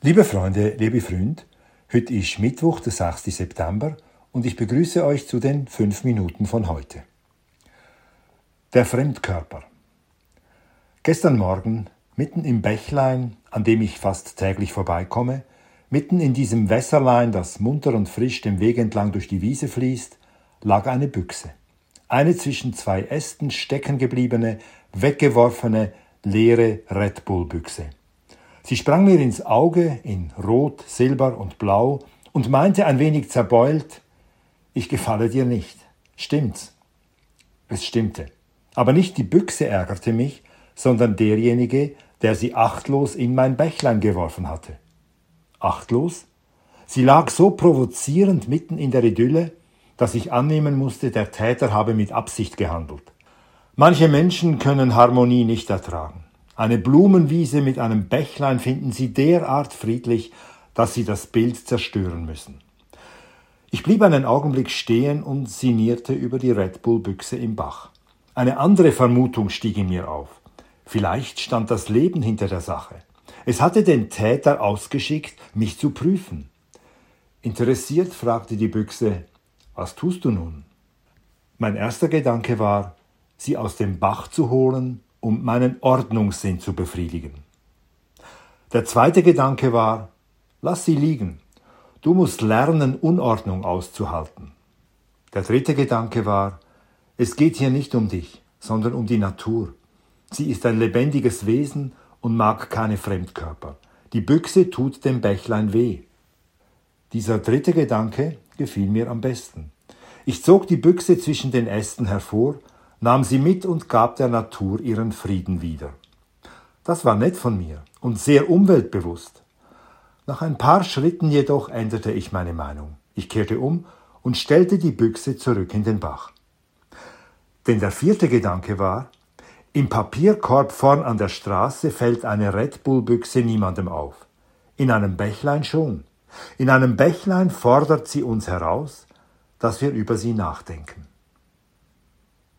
Liebe Freunde, liebe Freund, heute ist Mittwoch, der 6. September und ich begrüße euch zu den fünf Minuten von heute. Der Fremdkörper. Gestern Morgen, mitten im Bächlein, an dem ich fast täglich vorbeikomme, mitten in diesem Wässerlein, das munter und frisch dem Weg entlang durch die Wiese fließt, lag eine Büchse. Eine zwischen zwei Ästen stecken gebliebene, weggeworfene, leere Red Bull Büchse. Sie sprang mir ins Auge in Rot, Silber und Blau und meinte ein wenig zerbeult, ich gefalle dir nicht. Stimmt's? Es stimmte. Aber nicht die Büchse ärgerte mich, sondern derjenige, der sie achtlos in mein Bächlein geworfen hatte. Achtlos? Sie lag so provozierend mitten in der Idylle, dass ich annehmen musste, der Täter habe mit Absicht gehandelt. Manche Menschen können Harmonie nicht ertragen. Eine Blumenwiese mit einem Bächlein finden sie derart friedlich, dass sie das Bild zerstören müssen. Ich blieb einen Augenblick stehen und sinnierte über die Red Bull Büchse im Bach. Eine andere Vermutung stieg in mir auf. Vielleicht stand das Leben hinter der Sache. Es hatte den Täter ausgeschickt, mich zu prüfen. Interessiert fragte die Büchse, was tust du nun? Mein erster Gedanke war, sie aus dem Bach zu holen um meinen Ordnungssinn zu befriedigen. Der zweite Gedanke war, lass sie liegen. Du musst lernen, Unordnung auszuhalten. Der dritte Gedanke war, es geht hier nicht um dich, sondern um die Natur. Sie ist ein lebendiges Wesen und mag keine Fremdkörper. Die Büchse tut dem Bächlein weh. Dieser dritte Gedanke gefiel mir am besten. Ich zog die Büchse zwischen den Ästen hervor nahm sie mit und gab der Natur ihren Frieden wieder. Das war nett von mir und sehr umweltbewusst. Nach ein paar Schritten jedoch änderte ich meine Meinung. Ich kehrte um und stellte die Büchse zurück in den Bach. Denn der vierte Gedanke war, im Papierkorb vorn an der Straße fällt eine Red Bull Büchse niemandem auf. In einem Bächlein schon. In einem Bächlein fordert sie uns heraus, dass wir über sie nachdenken.